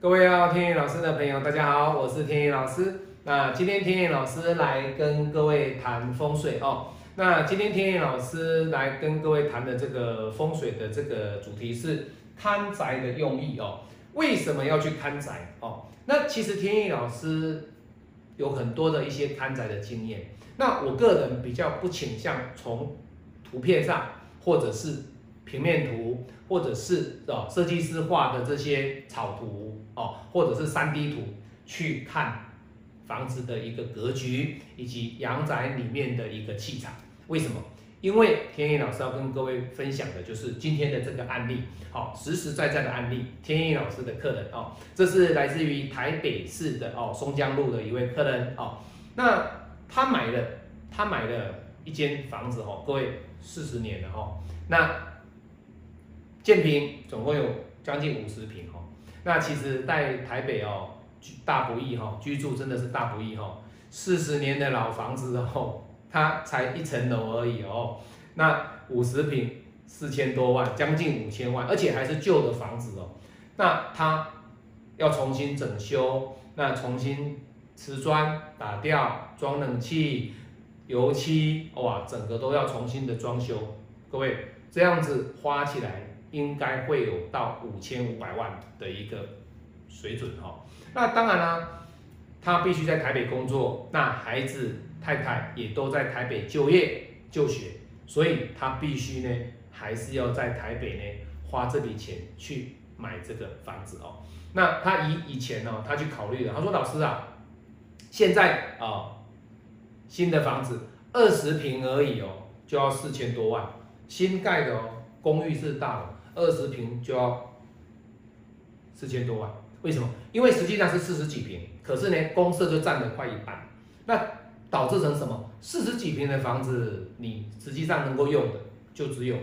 各位要天野老师的朋友，大家好，我是天野老师。那今天天野老师来跟各位谈风水哦。那今天天野老师来跟各位谈的这个风水的这个主题是看宅的用意哦。为什么要去看宅哦？那其实天野老师有很多的一些看宅的经验。那我个人比较不倾向从图片上或者是平面图，或者是哦设计师画的这些草图哦，或者是三 D 图去看房子的一个格局，以及阳宅里面的一个气场。为什么？因为天意老师要跟各位分享的就是今天的这个案例，好实实在在的案例。天意老师的客人哦，这是来自于台北市的哦松江路的一位客人哦，那他买了他买了一间房子哦，各位四十年了哦，那。建平总共有将近五十平哦，那其实在台北哦，大不易哈，居住真的是大不易哈。四十年的老房子哦，它才一层楼而已哦，那五十平四千多万，将近五千万，而且还是旧的房子哦。那它要重新整修，那重新瓷砖打掉，装冷气、油漆，哇，整个都要重新的装修。各位这样子花起来。应该会有到五千五百万的一个水准哈。那当然啦，他必须在台北工作，那孩子太太也都在台北就业就学，所以他必须呢，还是要在台北呢花这笔钱去买这个房子哦。那他以以前呢，他去考虑了，他说老师啊，现在啊新的房子二十平而已哦，就要四千多万，新盖的哦，公寓是大楼。二十平就要四千多万，为什么？因为实际上是四十几平，可是呢，公社就占了快一半，那导致成什么？四十几平的房子，你实际上能够用的就只有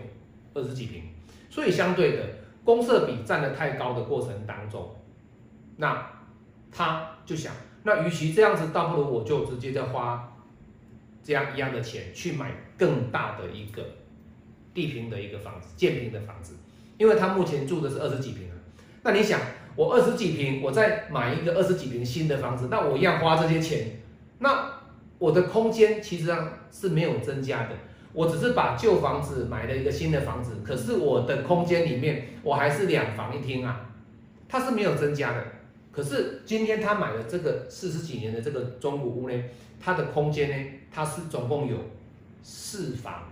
二十几平，所以相对的，公社比占的太高的过程当中，那他就想，那与其这样子，倒不如我就直接再花这样一样的钱去买更大的一个地平的一个房子，建平的房子。因为他目前住的是二十几平啊，那你想，我二十几平，我再买一个二十几平新的房子，那我一样花这些钱，那我的空间其实上是没有增加的，我只是把旧房子买了一个新的房子，可是我的空间里面我还是两房一厅啊，它是没有增加的。可是今天他买了这个四十几年的这个中古屋呢，它的空间呢，它是总共有四房，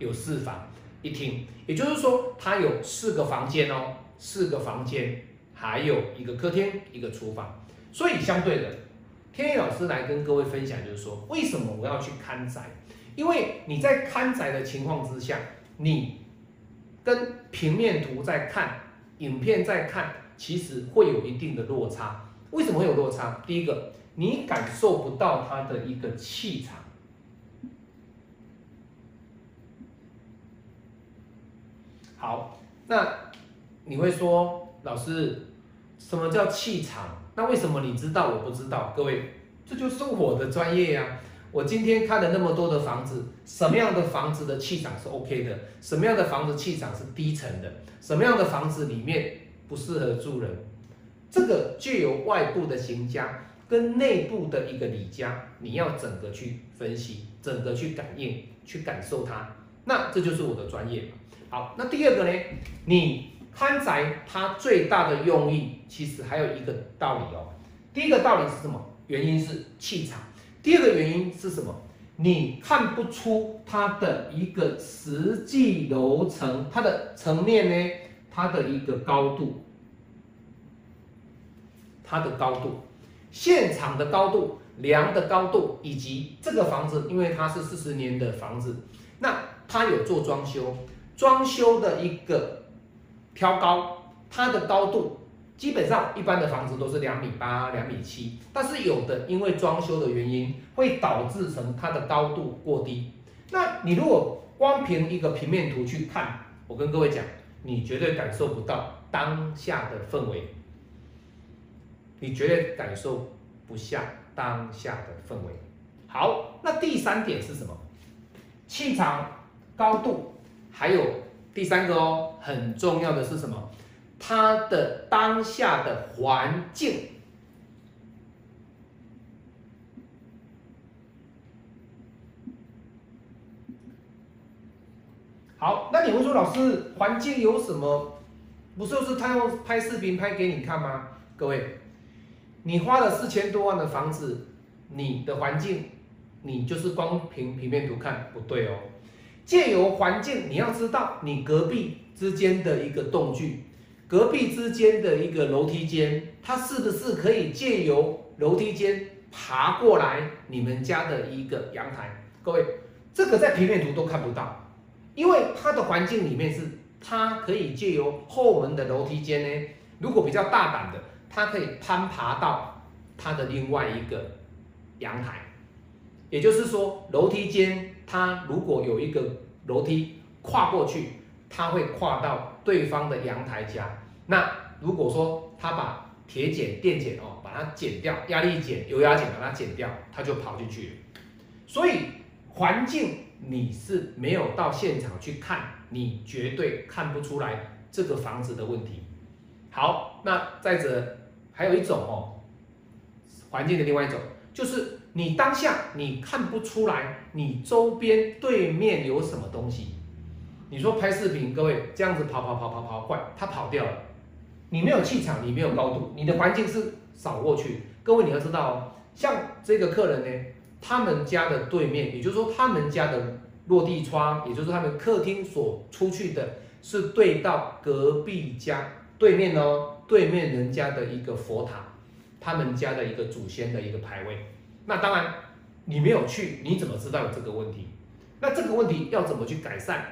有四房。一厅，也就是说，它有四个房间哦，四个房间，还有一个客厅，一个厨房。所以相对的，天野老师来跟各位分享，就是说，为什么我要去看宅？因为你在看宅的情况之下，你跟平面图在看，影片在看，其实会有一定的落差。为什么会有落差？第一个，你感受不到它的一个气场。好，那你会说老师，什么叫气场？那为什么你知道我不知道？各位，这就是我的专业呀。我今天看了那么多的房子，什么样的房子的气场是 OK 的？什么样的房子气场是低沉的？什么样的房子里面不适合住人？这个就由外部的行家跟内部的一个理家，你要整个去分析，整个去感应，去感受它。那这就是我的专业嘛。好，那第二个呢？你看宅它最大的用意，其实还有一个道理哦。第一个道理是什么？原因是气场。第二个原因是什么？你看不出它的一个实际楼层，它的层面呢？它的一个高度，它的高度，现场的高度，量的高度，以及这个房子，因为它是四十年的房子，那它有做装修。装修的一个挑高，它的高度基本上一般的房子都是两米八、两米七，但是有的因为装修的原因，会导致成它的高度过低。那你如果光凭一个平面图去看，我跟各位讲，你绝对感受不到当下的氛围，你绝对感受不下当下的氛围。好，那第三点是什么？气场高度。还有第三个哦，很重要的是什么？它的当下的环境。好，那你会说老师，环境有什么？不是就是他用拍视频拍给你看吗？各位，你花了四千多万的房子，你的环境，你就是光凭平面图看不对哦。借由环境，你要知道你隔壁之间？的一个动距，隔壁之间？的一个楼梯间，它是不是可以借由楼梯间？爬过来你们家的一个阳台？各位，这个在平面图都看不到。因为它的环境里面是，它可以借由后门的楼梯间？呢，如果比较大胆的，它可以攀爬到它的另外一个阳台，也就是说，楼梯间？它如果有一个楼梯跨过去，它会跨到对方的阳台家。那如果说它把铁剪、电剪哦，把它剪掉，压力剪、油压剪把它剪掉，它就跑进去了。所以环境。你是没有到现场去看，你绝对看不出来这个房子的问题。好，那再者还有一种哦，环境的另外一种，就是你当下你看不出来你周边对面有什么东西。你说拍视频，各位这样子跑跑跑跑跑，快，他跑掉了。你没有气场，你没有高度，你的环境是扫过去。各位你要知道哦，像这个客人呢。他们家的对面，也就是说，他们家的落地窗，也就是他们客厅所出去的，是对到隔壁家对面哦，对面人家的一个佛塔，他们家的一个祖先的一个牌位。那当然，你没有去，你怎么知道有这个问题？那这个问题要怎么去改善？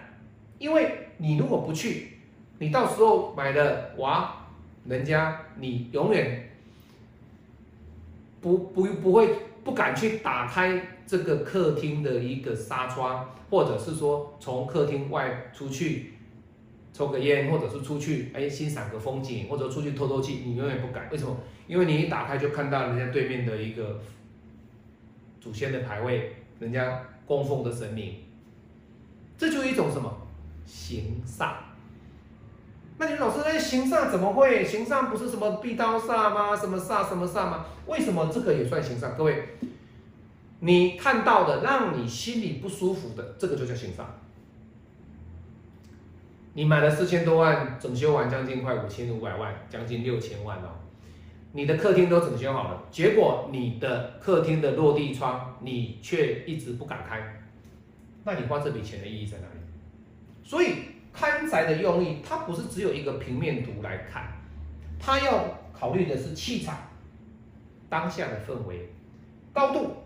因为你如果不去，你到时候买了娃，人家你永远不不不会。不敢去打开这个客厅的一个纱窗，或者是说从客厅外出去抽个烟，或者是出去哎欣赏个风景，或者出去透透气，你永远不敢。为什么？因为你一打开就看到人家对面的一个祖先的牌位，人家供奉的神明，这就一种什么行煞。那你们老师，那行煞怎么会？行煞不是什么壁刀煞吗？什么煞什么煞吗？为什么这个也算行煞？各位，你看到的让你心里不舒服的，这个就叫行煞。你买了四千多万，整修完将近快五千五百万，将近六千万哦。你的客厅都整修好了，结果你的客厅的落地窗你却一直不敢开，那你花这笔钱的意义在哪里？所以。看宅的用意，它不是只有一个平面图来看，它要考虑的是气场、当下的氛围、高度，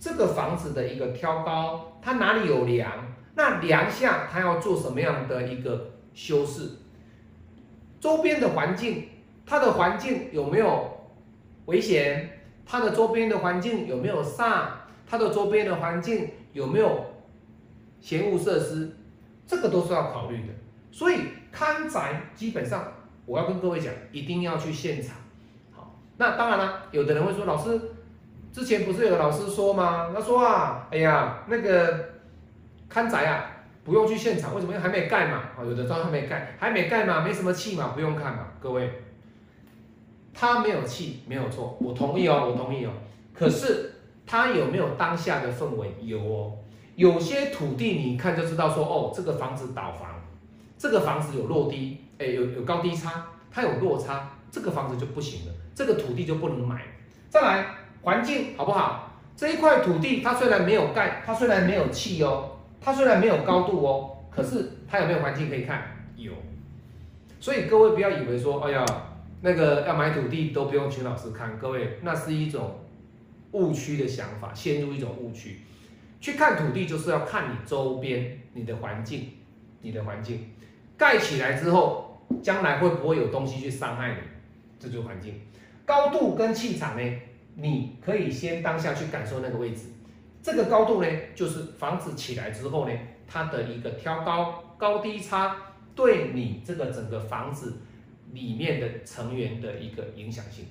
这个房子的一个挑高，它哪里有梁，那梁下它要做什么样的一个修饰？周边的环境，它的环境有没有危险？它的周边的环境有没有煞？它的周边的环境有没有闲物设施？这个都是要考虑的，所以看宅基本上我要跟各位讲，一定要去现场。好，那当然了，有的人会说，老师之前不是有老师说吗？他说啊，哎呀，那个看宅啊，不用去现场，为什么？因为还没盖嘛。啊，有的说还没盖，还没盖嘛，没什么气嘛，不用看嘛。各位，他没有气没有错，我同意哦，我同意哦。可是他有没有当下的氛围？有哦。有些土地你一看就知道，说哦，这个房子倒房，这个房子有落低，哎，有有高低差，它有落差，这个房子就不行了，这个土地就不能买。再来，环境好不好？这一块土地它虽然没有盖，它虽然没有气哦，它虽然没有高度哦，可是它有没有环境可以看？有。所以各位不要以为说，哎呀，那个要买土地都不用请老师看，各位那是一种误区的想法，陷入一种误区。去看土地就是要看你周边你的环境，你的环境盖起来之后，将来会不会有东西去伤害你？这就是环境高度跟气场呢？你可以先当下去感受那个位置。这个高度呢，就是房子起来之后呢，它的一个挑高高低差对你这个整个房子里面的成员的一个影响性。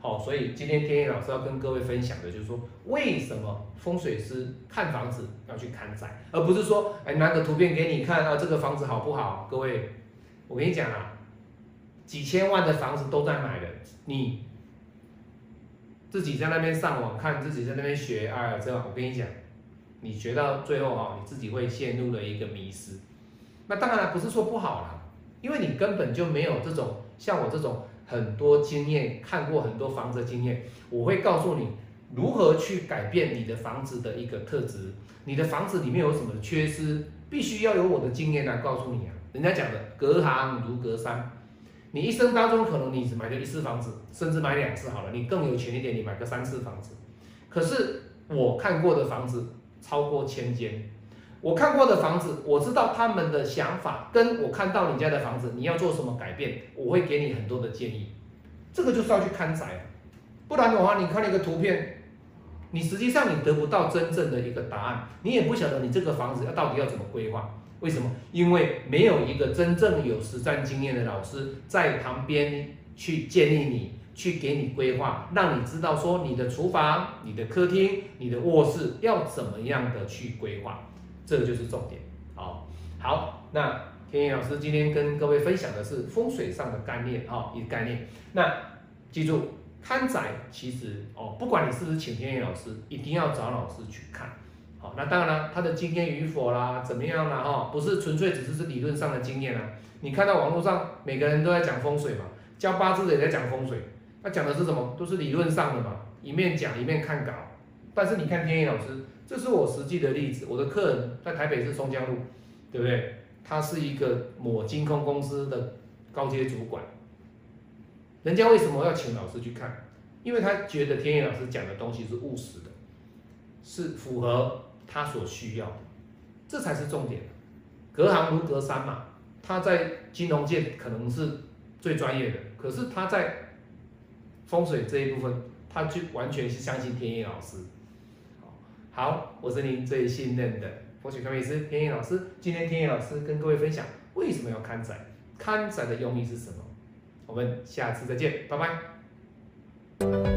好，所以今天天野老师要跟各位分享的就是说，为什么风水师看房子要去看宅，而不是说，哎，拿个图片给你看啊，这个房子好不好？各位，我跟你讲啊，几千万的房子都在买的，你自己在那边上网看，自己在那边学，哎，这样我跟你讲，你学到最后啊，你自己会陷入了一个迷失。那当然不是说不好啦，因为你根本就没有这种像我这种很多经验，看过很多房子的经验，我会告诉你如何去改变你的房子的一个特质，你的房子里面有什么缺失，必须要有我的经验来告诉你啊。人家讲的隔行如隔山。你一生当中可能你只买了一次房子，甚至买两次好了，你更有钱一点，你买个三次房子。可是我看过的房子超过千间，我看过的房子，我知道他们的想法，跟我看到你家的房子，你要做什么改变，我会给你很多的建议。这个就是要去看宅，不然的话，你看了一个图片，你实际上你得不到真正的一个答案，你也不晓得你这个房子要到底要怎么规划。为什么？因为没有一个真正有实战经验的老师在旁边去建议你，去给你规划，让你知道说你的厨房、你的客厅、你的卧室要怎么样的去规划，这个就是重点。好，好，那天野老师今天跟各位分享的是风水上的概念，哈，一个概念。那记住，看宅其实哦，不管你是不是请天野老师，一定要找老师去看。好，那当然了，他的经验与否啦，怎么样啦？哈，不是纯粹只是是理论上的经验啊。你看到网络上每个人都在讲风水嘛，教八字的也在讲风水，他讲的是什么？都是理论上的嘛，一面讲一面看稿。但是你看天意老师，这是我实际的例子，我的客人在台北市松江路，对不对？他是一个某金控公司的高阶主管，人家为什么要请老师去看？因为他觉得天意老师讲的东西是务实的，是符合。他所需要的，这才是重点。隔行如隔山嘛，他在金融界可能是最专业的，可是他在风水这一部分，他就完全是相信天意老师。好，我是您最信任的风水专业师天意老师。今天天意老师跟各位分享为什么要看宅，看宅的用意是什么？我们下次再见，拜拜。